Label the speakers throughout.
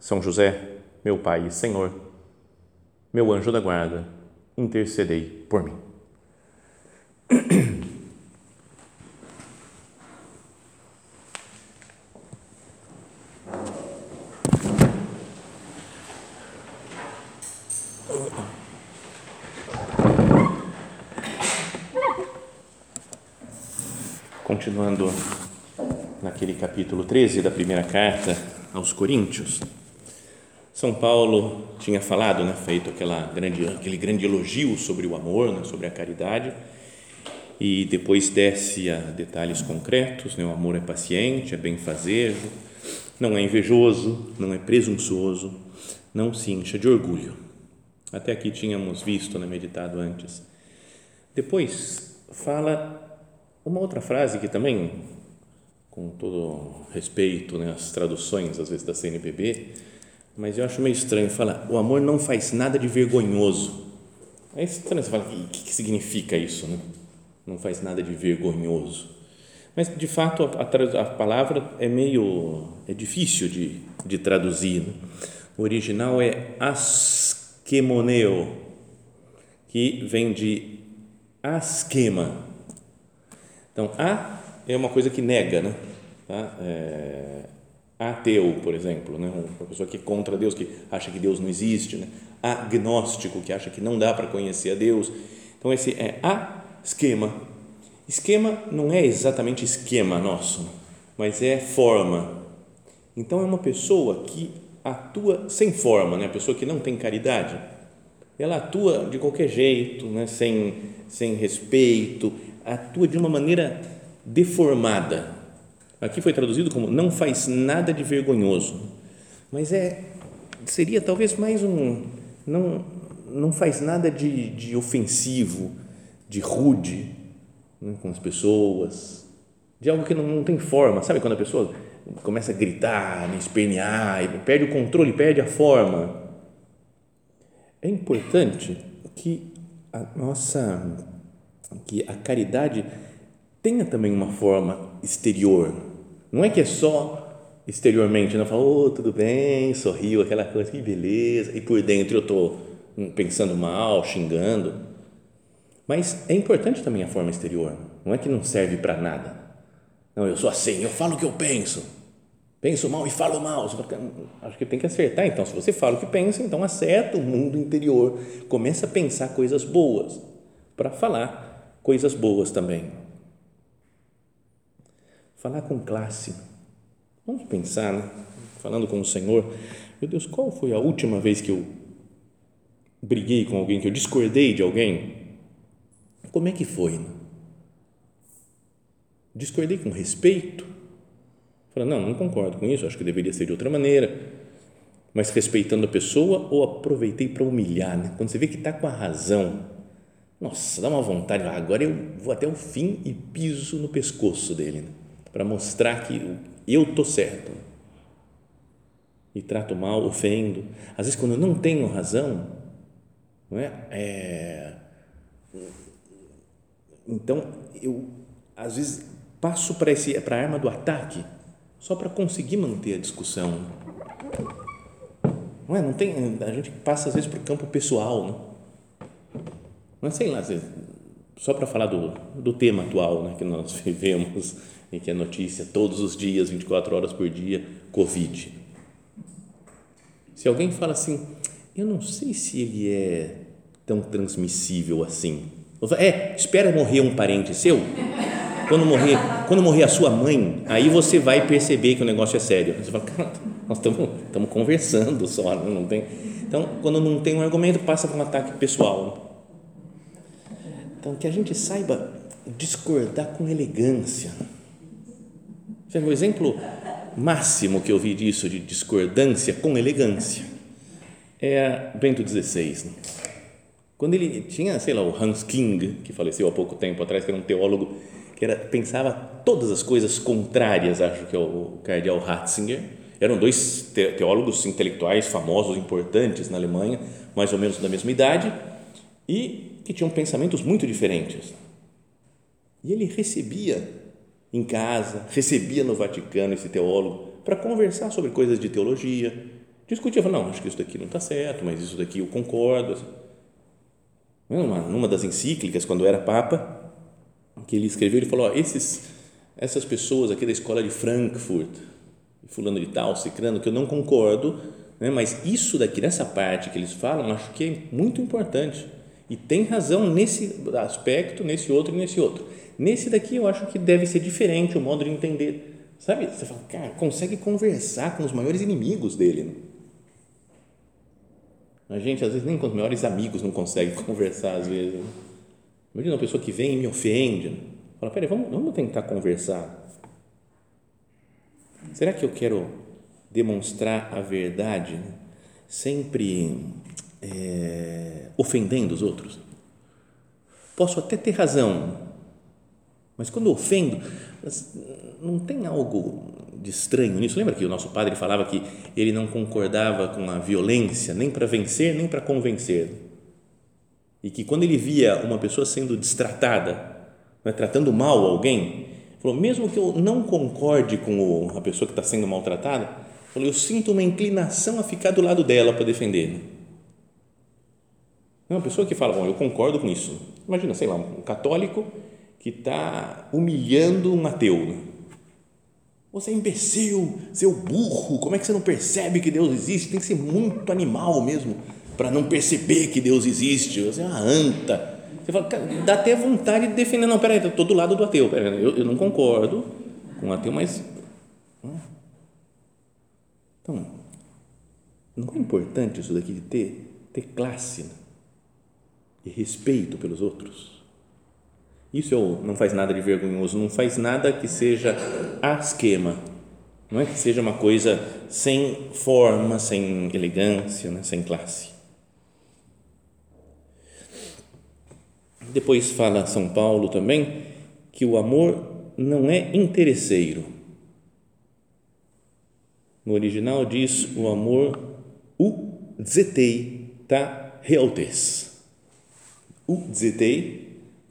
Speaker 1: São José, meu Pai e Senhor, meu anjo da guarda, intercedei por mim. Continuando naquele capítulo 13 da primeira carta aos Coríntios, São Paulo tinha falado, né, feito aquela grande, aquele grande elogio sobre o amor, né, sobre a caridade, e depois desce a detalhes concretos, né, o amor é paciente, é benfazejo, não é invejoso, não é presunçoso, não se incha de orgulho. Até aqui tínhamos visto, né, meditado antes. Depois fala uma outra frase que também, com todo respeito, né, as traduções às vezes da CNBB, mas eu acho meio estranho falar, o amor não faz nada de vergonhoso. É estranho você falar, o que, que significa isso, né? Não faz nada de vergonhoso. Mas, de fato, a, a, palavra é meio, é difícil de, de traduzir. Né? O original é askemoneo, que vem de asquema, então, a é uma coisa que nega, né? Tá? É, ateu, por exemplo, né? uma pessoa que é contra Deus, que acha que Deus não existe, né? agnóstico, que acha que não dá para conhecer a Deus. Então, esse é a esquema. Esquema não é exatamente esquema nosso, mas é forma. Então, é uma pessoa que atua sem forma, né? a pessoa que não tem caridade. Ela atua de qualquer jeito, né? sem, sem respeito, atua de uma maneira deformada. Aqui foi traduzido como não faz nada de vergonhoso, mas é seria talvez mais um não não faz nada de, de ofensivo, de rude né, com as pessoas, de algo que não, não, tem forma. Sabe quando a pessoa começa a gritar, espernear, perde o controle, perde a forma? É importante que a nossa que a caridade tenha também uma forma exterior. Não é que é só exteriormente, não fala, oh, tudo bem, sorriu, aquela coisa, que beleza, e por dentro eu estou pensando mal, xingando. Mas é importante também a forma exterior, não é que não serve para nada. Não, eu sou assim, eu falo o que eu penso. Penso mal e falo mal. Acho que tem que acertar. Então, se você fala o que pensa, então acerta o mundo interior. Começa a pensar coisas boas para falar coisas boas também. Falar com classe. Vamos pensar, né? falando com o Senhor. Meu Deus, qual foi a última vez que eu briguei com alguém, que eu discordei de alguém? Como é que foi? Né? Discordei com respeito? Falei, não, não concordo com isso, acho que deveria ser de outra maneira. Mas respeitando a pessoa ou aproveitei para humilhar? Né? Quando você vê que está com a razão, nossa, dá uma vontade, agora eu vou até o fim e piso no pescoço dele, né? Para mostrar que eu estou certo. E trato mal, ofendo. Às vezes, quando eu não tenho razão, não é? é então, eu, às vezes, passo para, a arma do ataque só para conseguir manter a discussão. Não é? Não tem, a gente passa, às vezes, para o campo pessoal, não? Mas sei lá, só para falar do, do tema atual né, que nós vivemos e que é notícia todos os dias, 24 horas por dia, Covid. Se alguém fala assim, eu não sei se ele é tão transmissível assim. É, espera morrer um parente seu. Quando morrer, quando morrer a sua mãe, aí você vai perceber que o negócio é sério. Você fala, nós estamos conversando só, não tem. Então, quando não tem um argumento, passa para um ataque pessoal. Então, que a gente saiba discordar com elegância. O exemplo máximo que eu vi disso, de discordância com elegância, é Bento XVI. Né? Quando ele tinha, sei lá, o Hans King, que faleceu há pouco tempo atrás, que era um teólogo que era, pensava todas as coisas contrárias, acho que é o cardeal Ratzinger. Eram dois teólogos intelectuais famosos, importantes na Alemanha, mais ou menos da mesma idade, e que tinham pensamentos muito diferentes. E ele recebia em casa, recebia no Vaticano esse teólogo para conversar sobre coisas de teologia, discutia, falava, não, acho que isso daqui não está certo, mas isso daqui eu concordo. Numa, numa das encíclicas, quando era Papa, que ele escreveu, ele falou, esses, essas pessoas aqui da escola de Frankfurt, fulano de tal, cicrano, que eu não concordo, né, mas isso daqui, nessa parte que eles falam, acho que é muito importante e tem razão nesse aspecto, nesse outro e nesse outro. Nesse daqui eu acho que deve ser diferente o modo de entender. Sabe? Você fala, cara, consegue conversar com os maiores inimigos dele. Né? A gente, às vezes, nem com os maiores amigos não consegue conversar, às vezes. Né? Imagina uma pessoa que vem e me ofende. Né? Fala, peraí, vamos, vamos tentar conversar. Será que eu quero demonstrar a verdade né? sempre é, ofendendo os outros? Posso até ter razão, mas quando ofendo, não tem algo de estranho nisso? Lembra que o nosso padre falava que ele não concordava com a violência nem para vencer, nem para convencer. E que quando ele via uma pessoa sendo destratada, né, tratando mal alguém, falou: mesmo que eu não concorde com a pessoa que está sendo maltratada, falou, eu sinto uma inclinação a ficar do lado dela para defender. Não, uma pessoa que fala: bom, eu concordo com isso. Imagina, sei lá, um católico que está humilhando um ateu. Né? Você é imbecil, seu burro, como é que você não percebe que Deus existe? Tem que ser muito animal mesmo para não perceber que Deus existe. Você é uma anta. Você fala, dá até vontade de defender. Não, peraí, estou do lado do ateu. Peraí, eu, eu não concordo com o ateu, mas. Então, não é importante isso daqui de ter, ter classe né? e respeito pelos outros? Isso não faz nada de vergonhoso, não faz nada que seja a esquema, não é que seja uma coisa sem forma, sem elegância, né? sem classe. Depois fala São Paulo também que o amor não é interesseiro. No original diz o amor u zetei ta realtes. U zetei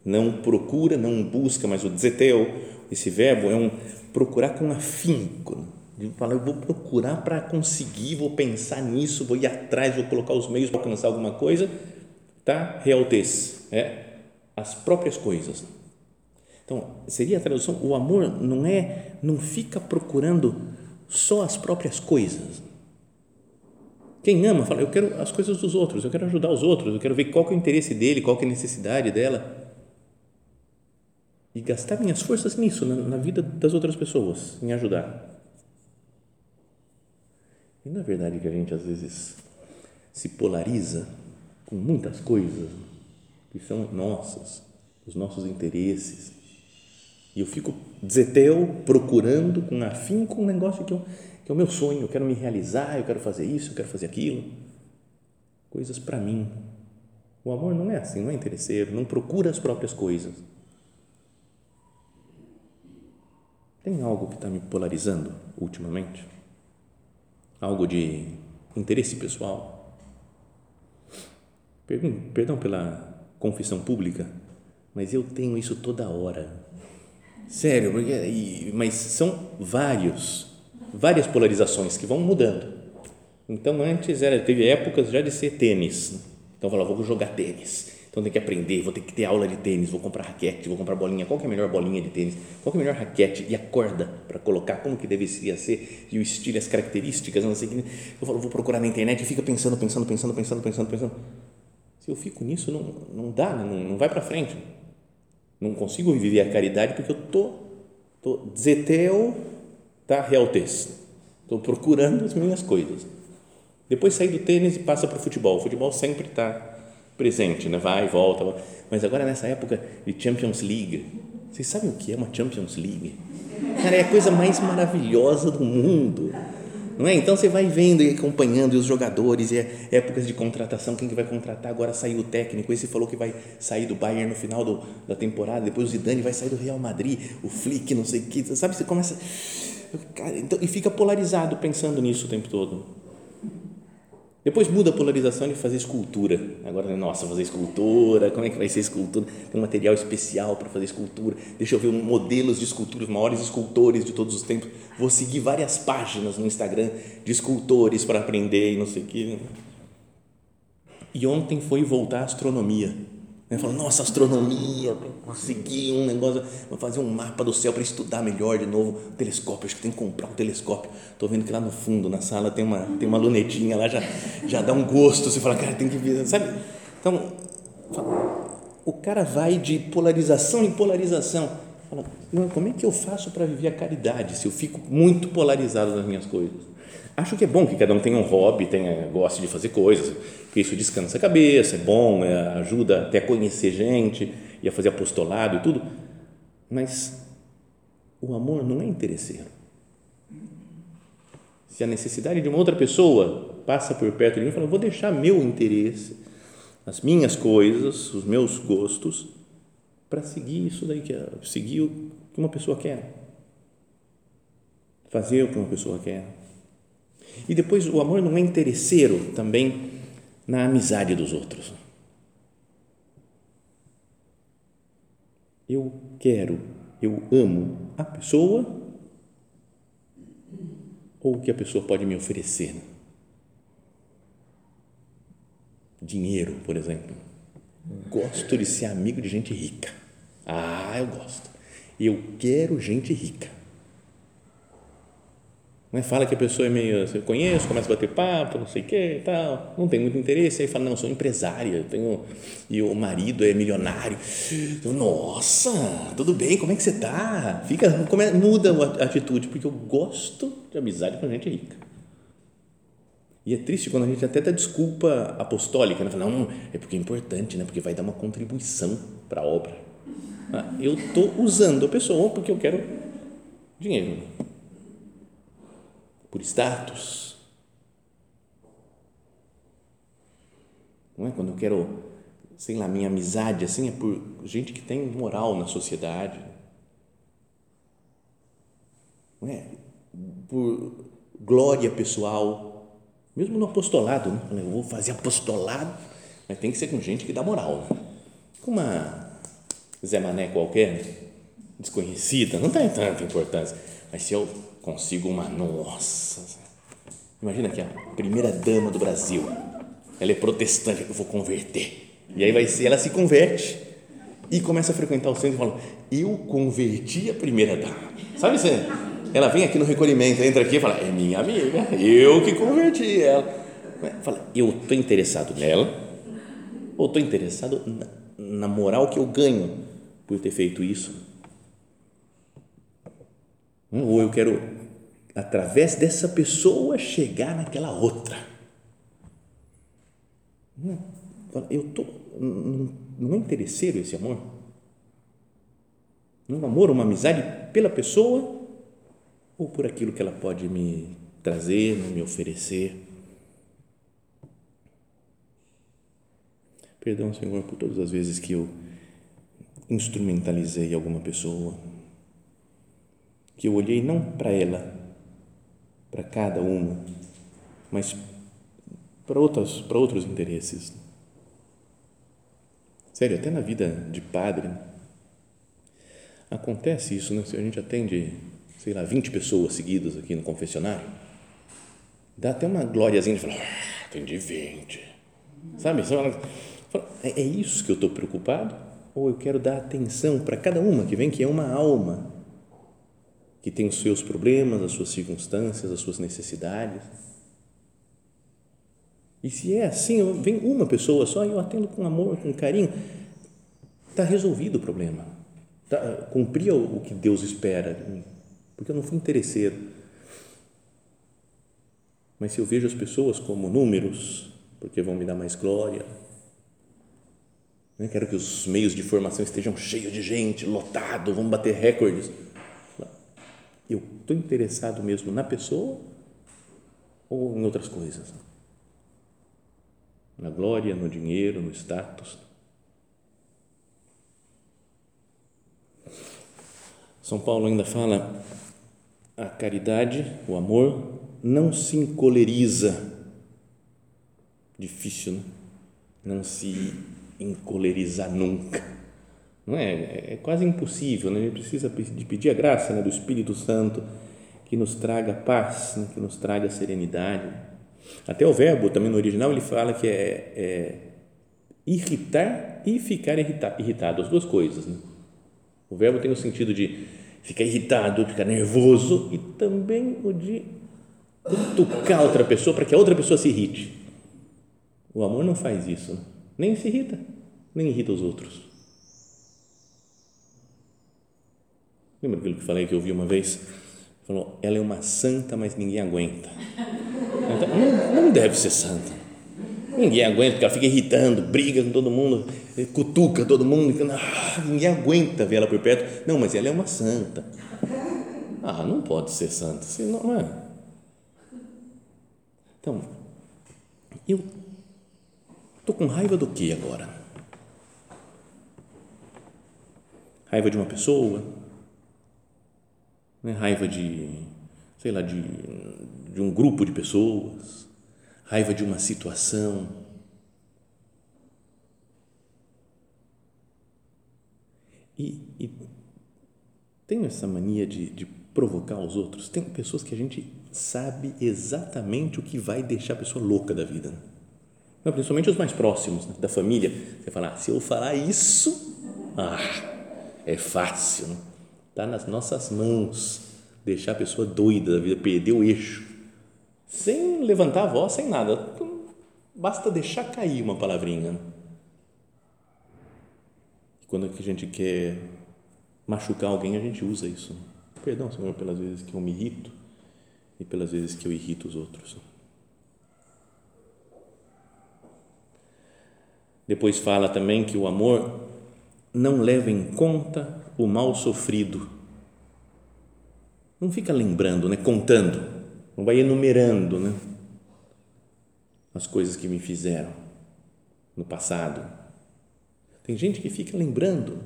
Speaker 1: não procura, não busca, mas o zeteu, esse verbo é um procurar com afinco. De falar, eu vou procurar para conseguir, vou pensar nisso, vou ir atrás, vou colocar os meios para alcançar alguma coisa, tá? Realtez, é as próprias coisas. Então, seria a tradução, o amor não é, não fica procurando só as próprias coisas. Quem ama fala, eu quero as coisas dos outros, eu quero ajudar os outros, eu quero ver qual é o interesse dele, qual é a necessidade dela e gastar minhas forças nisso, na, na vida das outras pessoas, em ajudar. E não é verdade que a gente às vezes se polariza com muitas coisas que são nossas, os nossos interesses. E eu fico deseteu procurando com afim com um negócio que, eu, que é o meu sonho, eu quero me realizar, eu quero fazer isso, eu quero fazer aquilo. Coisas para mim. O amor não é assim, não é interesseiro, não procura as próprias coisas Tem algo que está me polarizando ultimamente? Algo de interesse pessoal? Perdão pela confissão pública, mas eu tenho isso toda hora. Sério, porque, mas são vários, várias polarizações que vão mudando. Então, antes era, teve épocas já de ser tênis. Então, eu falava, vou jogar tênis então tem que aprender, vou ter que ter aula de tênis, vou comprar raquete, vou comprar bolinha. Qual que é a melhor bolinha de tênis? Qual que é a melhor raquete e a corda para colocar? Como que deveria ser e o estilo, as características, não sei o que. Eu falo, vou procurar na internet e fica pensando, pensando, pensando, pensando, pensando, pensando. Se eu fico nisso, não, não dá, não, não vai para frente. Não consigo viver a caridade porque eu tô, tô zeteu da realtez. Estou procurando as minhas coisas. Depois sair do tênis e passa para o futebol. O futebol sempre está presente, né? vai e volta. Mas agora nessa época de Champions League, vocês sabem o que é uma Champions League? cara, é a coisa mais maravilhosa do mundo. Não é? Então você vai vendo e acompanhando e os jogadores, e é épocas de contratação, quem que vai contratar, agora saiu o técnico, esse falou que vai sair do Bayern no final do, da temporada, depois o Zidane vai sair do Real Madrid, o Flick, não sei o que, sabe? Você começa. Então, e fica polarizado pensando nisso o tempo todo. Depois muda a polarização de fazer escultura. Agora, nossa, fazer escultura, como é que vai ser escultura? Tem um material especial para fazer escultura. Deixa eu ver um modelos de esculturas, maiores escultores de todos os tempos. Vou seguir várias páginas no Instagram de escultores para aprender e não sei o quê. E ontem foi voltar à astronomia né? Fala, nossa, astronomia, consegui um negócio, vou fazer um mapa do céu para estudar melhor de novo. Telescópio, acho que tem que comprar um telescópio. Estou vendo que lá no fundo, na sala, tem uma, tem uma lunetinha lá, já, já dá um gosto. Você fala, cara, tem que ver, sabe? Então, o cara vai de polarização em polarização. Fala, como é que eu faço para viver a caridade se eu fico muito polarizado nas minhas coisas? Acho que é bom que cada um tenha um hobby, tenha, goste de fazer coisas, porque isso descansa a cabeça, é bom, é, ajuda até a conhecer gente e a fazer apostolado e tudo. Mas o amor não é interesseiro. Se a necessidade de uma outra pessoa passa por perto de mim, eu falo, vou deixar meu interesse, as minhas coisas, os meus gostos, para seguir isso daí, que é, seguir o que uma pessoa quer. Fazer o que uma pessoa quer e depois o amor não é interesseiro também na amizade dos outros. Eu quero, eu amo a pessoa ou o que a pessoa pode me oferecer. Dinheiro, por exemplo. Gosto de ser amigo de gente rica. Ah, eu gosto. Eu quero gente rica. Né? Fala que a pessoa é meio, você conhece, começa a bater papo, não sei o que e tal, não tem muito interesse, aí fala, não, eu sou empresária, tenho, e o marido é milionário. Eu, Nossa, tudo bem, como é que você está? Fica, come, muda a atitude, porque eu gosto de amizade com gente rica. E é triste quando a gente até dá desculpa apostólica, né? Fala, não, é porque é importante, né? porque vai dar uma contribuição para a obra. Ah, eu estou usando a pessoa porque eu quero dinheiro por status. Não é? Quando eu quero, sei lá, minha amizade assim é por gente que tem moral na sociedade. Não é? Por glória pessoal, mesmo no apostolado, né? eu vou fazer apostolado, mas tem que ser com gente que dá moral. Né? Com uma Zé Mané qualquer, desconhecida, não tem tanta importância. Mas se eu consigo uma, nossa, imagina que a primeira dama do Brasil, ela é protestante, eu vou converter. E aí vai ser, ela se converte e começa a frequentar o centro e fala, eu converti a primeira dama. Sabe você? Ela vem aqui no recolhimento, entra aqui e fala, é minha amiga, eu que converti ela. Fala, eu estou interessado nela ou estou interessado na, na moral que eu ganho por ter feito isso? Ou eu quero através dessa pessoa chegar naquela outra. Eu tô, não é interesseiro esse amor? Um amor, uma amizade pela pessoa ou por aquilo que ela pode me trazer, me oferecer? Perdão, Senhor, por todas as vezes que eu instrumentalizei alguma pessoa, que eu olhei não para ela, para cada uma, mas para outros, para outros interesses. Sério, até na vida de padre, acontece isso, né? Se a gente atende, sei lá, 20 pessoas seguidas aqui no confessionário, dá até uma glóriazinha de falar, ah, atendi 20. Sabe? É, é isso que eu estou preocupado? Ou eu quero dar atenção para cada uma que vem, que é uma alma que tem os seus problemas, as suas circunstâncias, as suas necessidades. E se é assim, vem uma pessoa só e eu atendo com amor, com carinho, está resolvido o problema. Tá, cumpri o que Deus espera de mim, porque eu não fui interesseiro. Mas se eu vejo as pessoas como números, porque vão me dar mais glória, né? quero que os meios de formação estejam cheios de gente, lotado, vão bater recordes eu estou interessado mesmo na pessoa ou em outras coisas? Na glória, no dinheiro, no status? São Paulo ainda fala: a caridade, o amor, não se encoleriza. Difícil, né? Não se encolerizar nunca. Não é? É quase impossível, né? A gente precisa de pedir a graça né, do Espírito Santo que nos traga paz, né, que nos traga serenidade. Até o verbo, também no original, ele fala que é, é irritar e ficar irritado, as duas coisas. Né? O verbo tem o sentido de ficar irritado, ficar nervoso e também o de tocar outra pessoa para que a outra pessoa se irrite. O amor não faz isso, né? nem se irrita, nem irrita os outros. Lembra aquilo que falei que eu ouvi uma vez? Falou, ela é uma santa, mas ninguém aguenta. Então, não, não deve ser santa. Ninguém aguenta, porque ela fica irritando, briga com todo mundo, cutuca todo mundo, ah, ninguém aguenta ver ela por perto. Não, mas ela é uma santa. Ah, não pode ser santa, senão não é. Então, eu estou com raiva do que agora? Raiva de uma pessoa? Né? Raiva de, sei lá, de, de um grupo de pessoas? raiva de uma situação. E, e tenho essa mania de, de provocar os outros. Tem pessoas que a gente sabe exatamente o que vai deixar a pessoa louca da vida. Não, principalmente os mais próximos, né, da família. Você fala, ah, se eu falar isso, ah, é fácil. Né? Tá nas nossas mãos deixar a pessoa doida da vida, perder o eixo sem levantar a voz, sem nada. Basta deixar cair uma palavrinha. Quando a gente quer machucar alguém, a gente usa isso. Perdão, Senhor, pelas vezes que eu me irrito e pelas vezes que eu irrito os outros. Depois fala também que o amor não leva em conta o mal sofrido. Não fica lembrando, né, contando não vai enumerando né, as coisas que me fizeram no passado. Tem gente que fica lembrando.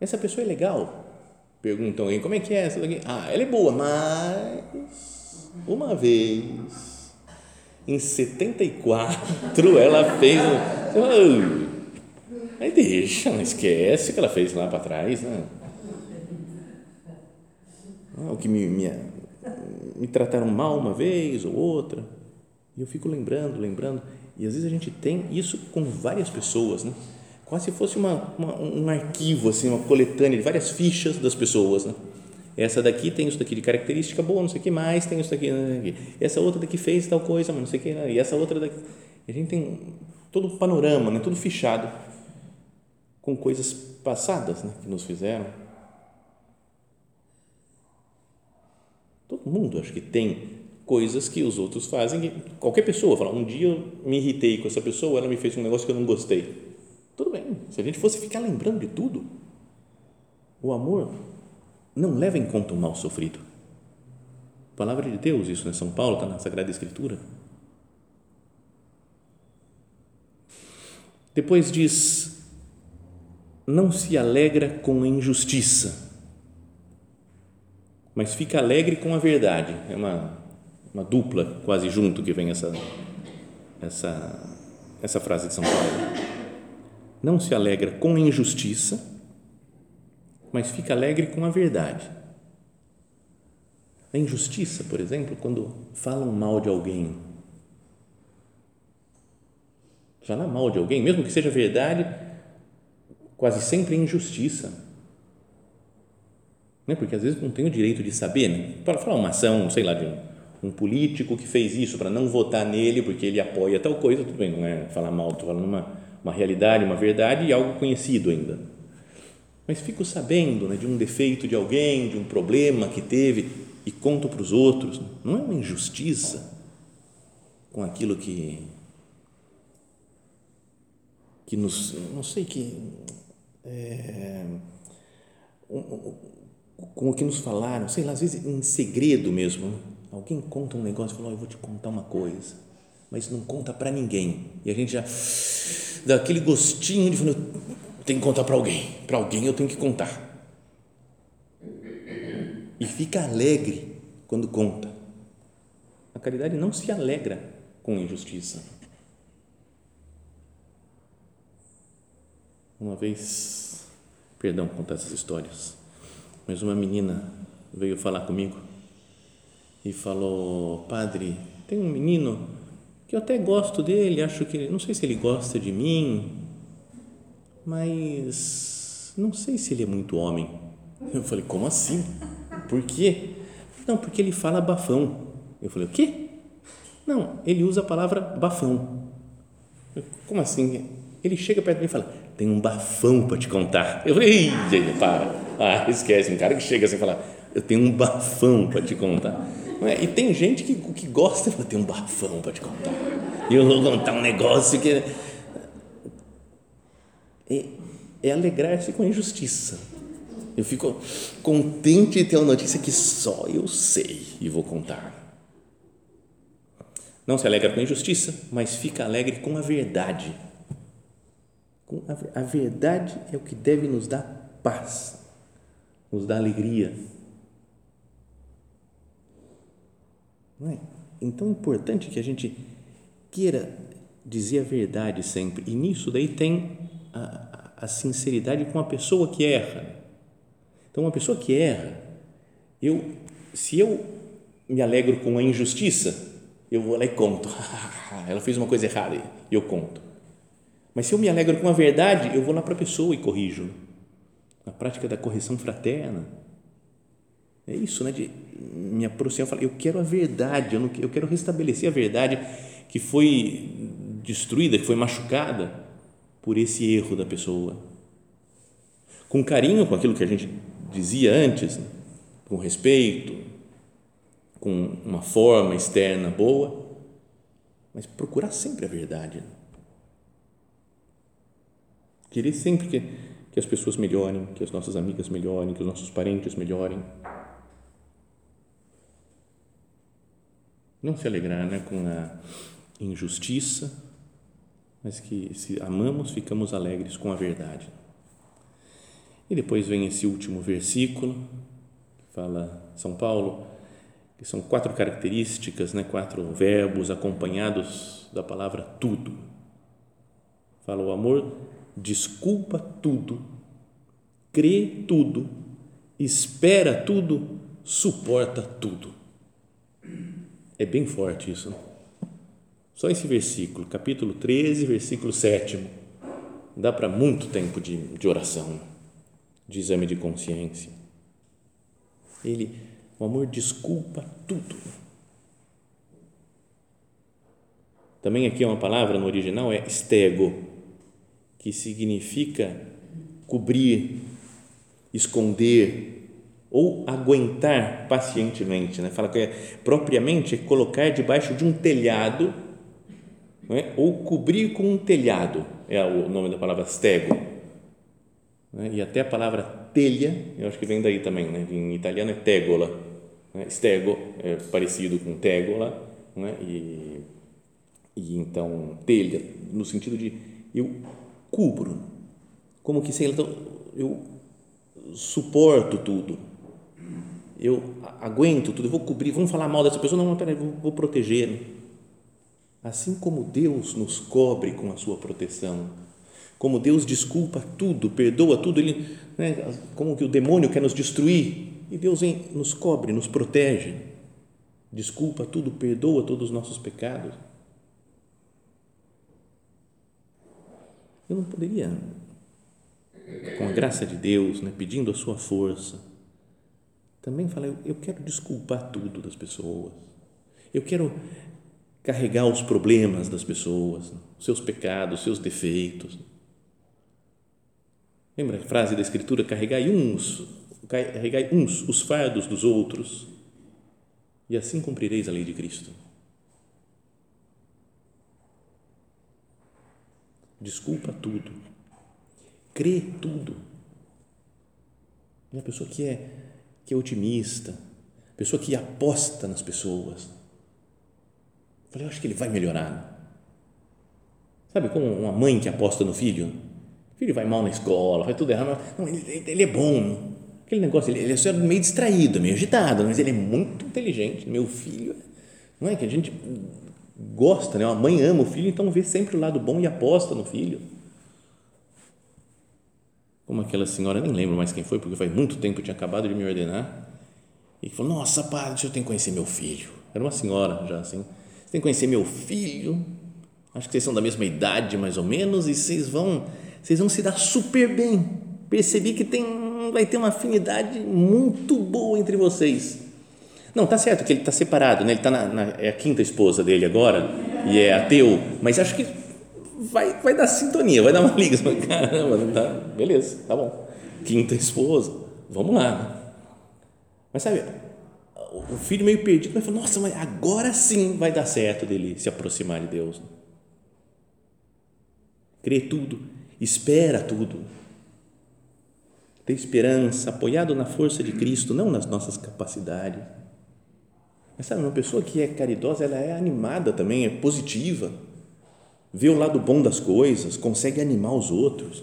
Speaker 1: Essa pessoa é legal. Perguntam aí, como é que é essa daqui? Ah, ela é boa, mas uma vez, em 74, ela fez. Um, aí deixa, não esquece o que ela fez lá para trás. Né? Ah, o que me, me me trataram mal uma vez ou outra. E eu fico lembrando, lembrando. E às vezes a gente tem isso com várias pessoas, né? Quase se fosse uma, uma, um arquivo, assim, uma coletânea de várias fichas das pessoas, né? Essa daqui tem isso daqui de característica boa, não sei o que mais, tem isso daqui, daqui. Essa outra daqui fez tal coisa, não sei o que, e essa outra daqui. A gente tem todo o panorama, né? Tudo fichado com coisas passadas, né? Que nos fizeram Todo mundo acho que tem coisas que os outros fazem. Qualquer pessoa fala, um dia eu me irritei com essa pessoa, ela me fez um negócio que eu não gostei. Tudo bem, se a gente fosse ficar lembrando de tudo, o amor não leva em conta o mal sofrido. Palavra de Deus, isso, né? São Paulo está na Sagrada Escritura. Depois diz: não se alegra com a injustiça mas fica alegre com a verdade. É uma, uma dupla quase junto que vem essa, essa, essa frase de São Paulo. Não se alegra com a injustiça, mas fica alegre com a verdade. A injustiça, por exemplo, quando falam mal de alguém, falar mal de alguém, mesmo que seja verdade, quase sempre é injustiça né? porque às vezes não tem o direito de saber, né? para falar uma ação, sei lá, de um, um político que fez isso para não votar nele porque ele apoia tal coisa, tudo bem, não é falar mal, estou falando uma, uma realidade, uma verdade e algo conhecido ainda. Mas fico sabendo né, de um defeito de alguém, de um problema que teve e conto para os outros, não é uma injustiça com aquilo que que nos, não sei que é, com o que nos falaram, sei lá, às vezes em segredo mesmo. Alguém conta um negócio e fala: oh, Eu vou te contar uma coisa, mas não conta para ninguém. E a gente já dá aquele gostinho de falar: Tem que contar para alguém, para alguém eu tenho que contar. E fica alegre quando conta. A caridade não se alegra com injustiça. Uma vez, perdão contar essas histórias, mas uma menina veio falar comigo e falou: Padre, tem um menino que eu até gosto dele, acho que, não sei se ele gosta de mim, mas não sei se ele é muito homem. Eu falei: Como assim? Por quê? Não, porque ele fala bafão. Eu falei: O quê? Não, ele usa a palavra bafão. Como assim? Ele chega perto de mim e fala: Tem um bafão para te contar. Eu falei: Ih, para. Ah, esquece. Um cara que chega assim e fala: Eu tenho um bafão para te contar. É? E tem gente que, que gosta de Tem um bafão para te contar. E eu vou contar um negócio que. É, é alegrar-se com a injustiça. Eu fico contente de ter uma notícia que só eu sei e vou contar. Não se alegra com a injustiça, mas fica alegre com a verdade. A verdade é o que deve nos dar paz, nos dar alegria. Não é? Então é importante que a gente queira dizer a verdade sempre. E nisso daí tem a, a sinceridade com a pessoa que erra. Então, uma pessoa que erra, eu, se eu me alegro com a injustiça, eu vou lá e conto. Ela fez uma coisa errada e eu conto. Mas se eu me alegro com a verdade, eu vou lá para a pessoa e corrijo. Na prática da correção fraterna. É isso, né? De me aproximar e falar, eu quero a verdade, eu, não, eu quero restabelecer a verdade que foi destruída, que foi machucada por esse erro da pessoa. Com carinho, com aquilo que a gente dizia antes, né? com respeito, com uma forma externa boa, mas procurar sempre a verdade. Querer sempre que, que as pessoas melhorem, que as nossas amigas melhorem, que os nossos parentes melhorem. Não se alegrar né, com a injustiça, mas que se amamos, ficamos alegres com a verdade. E depois vem esse último versículo, que fala São Paulo, que são quatro características, né, quatro verbos acompanhados da palavra tudo. Fala o amor desculpa tudo, crê tudo, espera tudo, suporta tudo. É bem forte isso. Não? Só esse versículo, capítulo 13, versículo 7, dá para muito tempo de, de oração, de exame de consciência. Ele o amor desculpa tudo. Também aqui é uma palavra no original é stego, que significa cobrir, esconder ou aguentar pacientemente. Né? Fala que é, propriamente colocar debaixo de um telhado é? ou cobrir com um telhado, é o nome da palavra stego. É? E até a palavra telha, eu acho que vem daí também, né? em italiano é tegola né? Stego é parecido com tegola, né? e, e então telha, no sentido de eu cubro, como que sei lá, então, eu suporto tudo, eu aguento tudo, eu vou cobrir, vamos falar mal dessa pessoa, não, não peraí, vou, vou proteger. Assim como Deus nos cobre com a sua proteção, como Deus desculpa tudo, perdoa tudo, ele, né, como que o demônio quer nos destruir, e Deus nos cobre, nos protege, desculpa tudo, perdoa todos os nossos pecados. Eu não poderia, com a graça de Deus, né, pedindo a sua força, também falar, eu, quero desculpar tudo das pessoas, eu quero carregar os problemas das pessoas, seus pecados, seus defeitos. Lembra a frase da Escritura? Carregai uns carregai uns os fardos dos outros, e assim cumprireis a lei de Cristo. Desculpa tudo, crê tudo. E a pessoa que é que é otimista, pessoa que aposta nas pessoas. Eu falei, eu acho que ele vai melhorar. Sabe como uma mãe que aposta no filho? O filho vai mal na escola, faz tudo errado. Não, ele, ele é bom. Aquele negócio, ele, ele é meio distraído, meio agitado, mas ele é muito inteligente. Meu filho, não é que a gente gosta, né? A mãe ama o filho, então vê sempre o lado bom e aposta no filho. Como aquela senhora, nem lembro mais quem foi, porque faz muito tempo eu tinha acabado de me ordenar. E falou: Nossa, padre, eu tenho que conhecer meu filho. Era uma senhora já assim. Você tem que conhecer meu filho Acho que vocês são da mesma idade, mais ou menos, e vocês vão, vocês vão se dar super bem. Percebi que tem, vai ter uma afinidade muito boa entre vocês. Não, tá certo que ele está separado, né? Ele tá na, na, é a quinta esposa dele agora e é ateu, mas acho que vai, vai dar sintonia, vai dar uma liga. Caramba, tá, beleza, tá bom. Quinta esposa, vamos lá. Né? Mas sabe, o filho meio perdido, mas falou, nossa, mas agora sim vai dar certo dele se aproximar de Deus crê tudo, espera tudo. Ter esperança, apoiado na força de Cristo, não nas nossas capacidades. Mas sabe, uma pessoa que é caridosa, ela é animada também, é positiva, vê o lado bom das coisas, consegue animar os outros,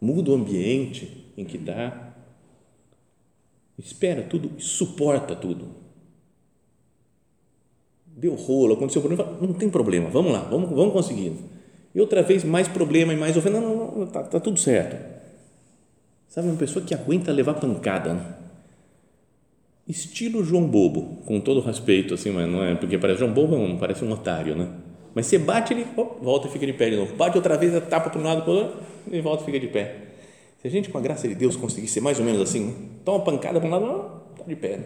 Speaker 1: muda o ambiente em que está, espera tudo, suporta tudo. Deu rolo, aconteceu um problema, não tem problema, vamos lá, vamos, vamos conseguir e outra vez mais problema e mais ofensa. Não, não, não tá, tá, tudo certo. Sabe, uma pessoa que aguenta levar pancada. Né? Estilo João Bobo, com todo respeito, assim, mas não é, porque parece João Bobo, não, parece um otário, né? Mas você bate, ele oh, volta e fica de pé de novo. Bate outra vez, tapa para um lado para outro, e volta e fica de pé. Se a gente, com a graça de Deus, conseguir ser mais ou menos assim, né? toma pancada para um lado, está de pé. Né?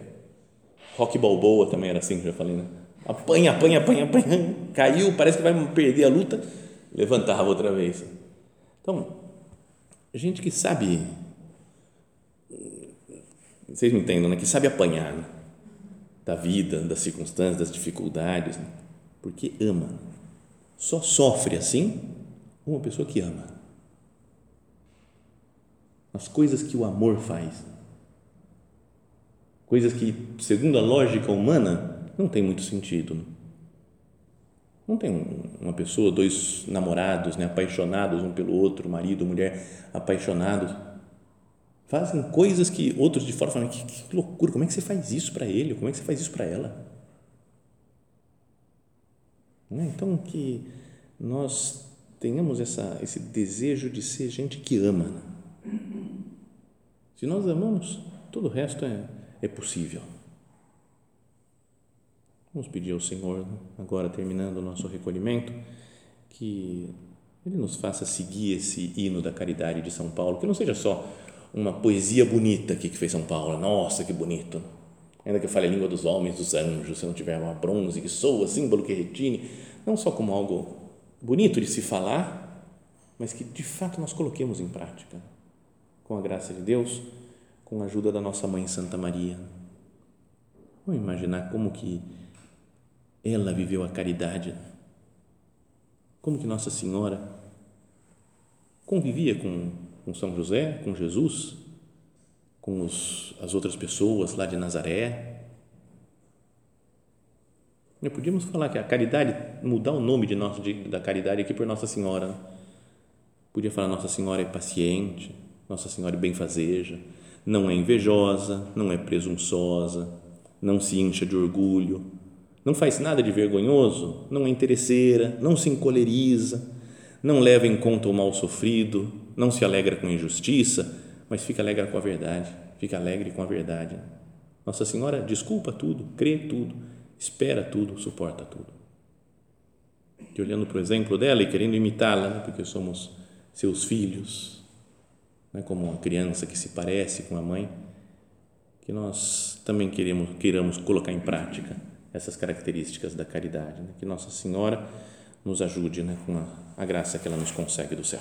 Speaker 1: Rock Balboa também era assim, já falei, né? Apanha, apanha, apanha, apanha, caiu, parece que vai perder a luta, levantava outra vez. Então, gente que sabe, vocês me entendem, né? que sabe apanhar né? da vida, das circunstâncias, das dificuldades, né? porque ama. Só sofre assim uma pessoa que ama. As coisas que o amor faz. Coisas que, segundo a lógica humana, não tem muito sentido. Né? Não tem uma pessoa, dois namorados, né, apaixonados um pelo outro, marido, mulher, apaixonados, fazem coisas que outros de fora falam: que, que loucura, como é que você faz isso para ele? Como é que você faz isso para ela? Né? Então, que nós tenhamos essa, esse desejo de ser gente que ama. Né? Se nós amamos, todo o resto é, é possível. Vamos pedir ao Senhor, agora terminando o nosso recolhimento, que Ele nos faça seguir esse hino da caridade de São Paulo, que não seja só uma poesia bonita aqui que fez São Paulo, nossa, que bonito, ainda que eu fale a língua dos homens, dos anjos, se não tiver uma bronze que soa, símbolo que retine, não só como algo bonito de se falar, mas que de fato nós coloquemos em prática, com a graça de Deus, com a ajuda da nossa mãe Santa Maria. Vamos imaginar como que ela viveu a caridade. Como que Nossa Senhora convivia com, com São José, com Jesus, com os, as outras pessoas lá de Nazaré. Podíamos falar que a caridade, mudar o nome de nosso, de, da caridade aqui por Nossa Senhora. Podia falar Nossa Senhora é paciente, Nossa Senhora é benfazeja, não é invejosa, não é presunçosa, não se incha de orgulho, não faz nada de vergonhoso, não é interesseira, não se encoleriza, não leva em conta o mal sofrido, não se alegra com injustiça, mas fica alegre com a verdade, fica alegre com a verdade. Nossa Senhora desculpa tudo, crê tudo, espera tudo, suporta tudo. E olhando para o exemplo dela e querendo imitá-la, né, porque somos seus filhos, né, como uma criança que se parece com a mãe, que nós também queremos, queiramos colocar em prática essas características da caridade. Né? Que Nossa Senhora nos ajude né, com a, a graça que ela nos consegue do céu.